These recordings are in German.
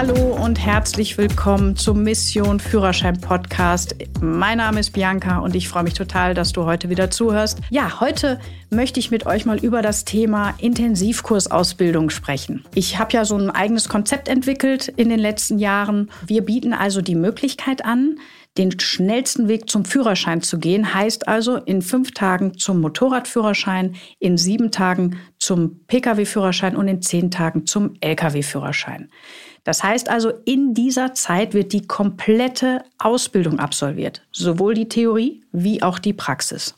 Hallo und herzlich willkommen zum Mission Führerschein Podcast. Mein Name ist Bianca und ich freue mich total, dass du heute wieder zuhörst. Ja, heute möchte ich mit euch mal über das Thema Intensivkursausbildung sprechen. Ich habe ja so ein eigenes Konzept entwickelt in den letzten Jahren. Wir bieten also die Möglichkeit an, den schnellsten Weg zum Führerschein zu gehen, heißt also in fünf Tagen zum Motorradführerschein, in sieben Tagen zum Pkw-Führerschein und in zehn Tagen zum Lkw-Führerschein. Das heißt also, in dieser Zeit wird die komplette Ausbildung absolviert, sowohl die Theorie wie auch die Praxis.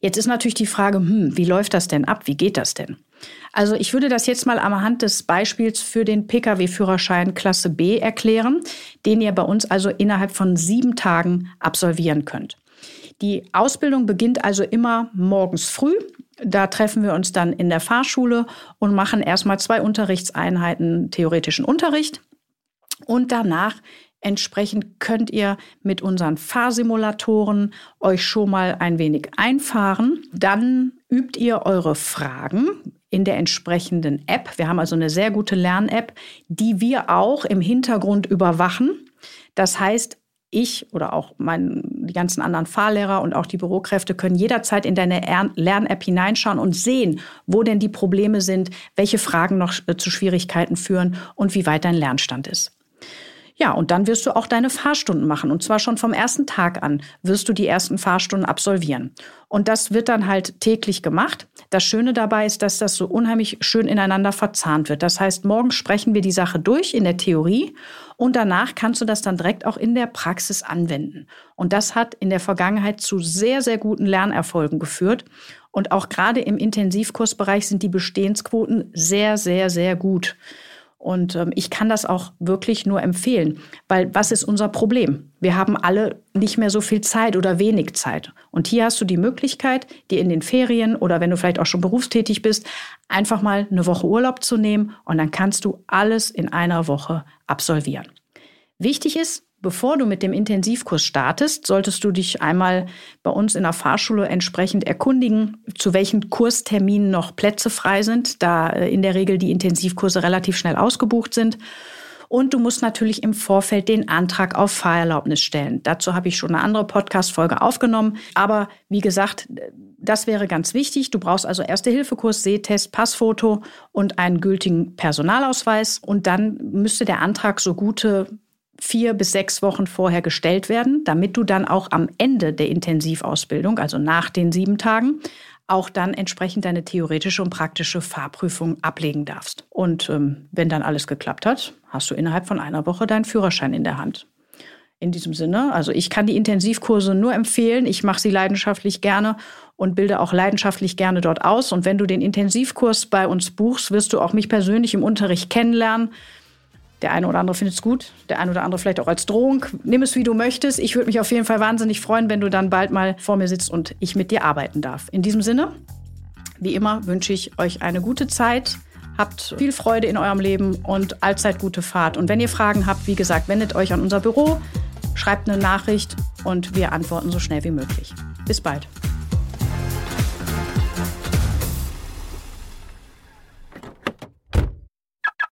Jetzt ist natürlich die Frage, hm, wie läuft das denn ab? Wie geht das denn? Also ich würde das jetzt mal am Hand des Beispiels für den Pkw-Führerschein Klasse B erklären, den ihr bei uns also innerhalb von sieben Tagen absolvieren könnt. Die Ausbildung beginnt also immer morgens früh. Da treffen wir uns dann in der Fahrschule und machen erstmal zwei Unterrichtseinheiten theoretischen Unterricht. Und danach Entsprechend könnt ihr mit unseren Fahrsimulatoren euch schon mal ein wenig einfahren. Dann übt ihr eure Fragen in der entsprechenden App. Wir haben also eine sehr gute Lern-App, die wir auch im Hintergrund überwachen. Das heißt, ich oder auch mein, die ganzen anderen Fahrlehrer und auch die Bürokräfte können jederzeit in deine Lern-App hineinschauen und sehen, wo denn die Probleme sind, welche Fragen noch äh, zu Schwierigkeiten führen und wie weit dein Lernstand ist. Ja, und dann wirst du auch deine Fahrstunden machen. Und zwar schon vom ersten Tag an wirst du die ersten Fahrstunden absolvieren. Und das wird dann halt täglich gemacht. Das Schöne dabei ist, dass das so unheimlich schön ineinander verzahnt wird. Das heißt, morgen sprechen wir die Sache durch in der Theorie und danach kannst du das dann direkt auch in der Praxis anwenden. Und das hat in der Vergangenheit zu sehr, sehr guten Lernerfolgen geführt. Und auch gerade im Intensivkursbereich sind die Bestehensquoten sehr, sehr, sehr gut. Und ähm, ich kann das auch wirklich nur empfehlen, weil was ist unser Problem? Wir haben alle nicht mehr so viel Zeit oder wenig Zeit. Und hier hast du die Möglichkeit, dir in den Ferien oder wenn du vielleicht auch schon berufstätig bist, einfach mal eine Woche Urlaub zu nehmen und dann kannst du alles in einer Woche absolvieren. Wichtig ist, Bevor du mit dem Intensivkurs startest, solltest du dich einmal bei uns in der Fahrschule entsprechend erkundigen, zu welchen Kursterminen noch Plätze frei sind, da äh, in der Regel die Intensivkurse relativ schnell ausgebucht sind. Und du musst natürlich im Vorfeld den Antrag auf Fahrerlaubnis stellen. Dazu habe ich schon eine andere Podcast-Folge aufgenommen. Aber wie gesagt, das wäre ganz wichtig. Du brauchst also Erste-Hilfe-Kurs, Sehtest, Passfoto und einen gültigen Personalausweis. Und dann müsste der Antrag so gute vier bis sechs Wochen vorher gestellt werden, damit du dann auch am Ende der Intensivausbildung, also nach den sieben Tagen, auch dann entsprechend deine theoretische und praktische Fahrprüfung ablegen darfst. Und ähm, wenn dann alles geklappt hat, hast du innerhalb von einer Woche deinen Führerschein in der Hand. In diesem Sinne, also ich kann die Intensivkurse nur empfehlen. Ich mache sie leidenschaftlich gerne und bilde auch leidenschaftlich gerne dort aus. Und wenn du den Intensivkurs bei uns buchst, wirst du auch mich persönlich im Unterricht kennenlernen. Der eine oder andere findet es gut, der eine oder andere vielleicht auch als Drohung. Nimm es, wie du möchtest. Ich würde mich auf jeden Fall wahnsinnig freuen, wenn du dann bald mal vor mir sitzt und ich mit dir arbeiten darf. In diesem Sinne, wie immer, wünsche ich euch eine gute Zeit. Habt viel Freude in eurem Leben und allzeit gute Fahrt. Und wenn ihr Fragen habt, wie gesagt, wendet euch an unser Büro, schreibt eine Nachricht und wir antworten so schnell wie möglich. Bis bald.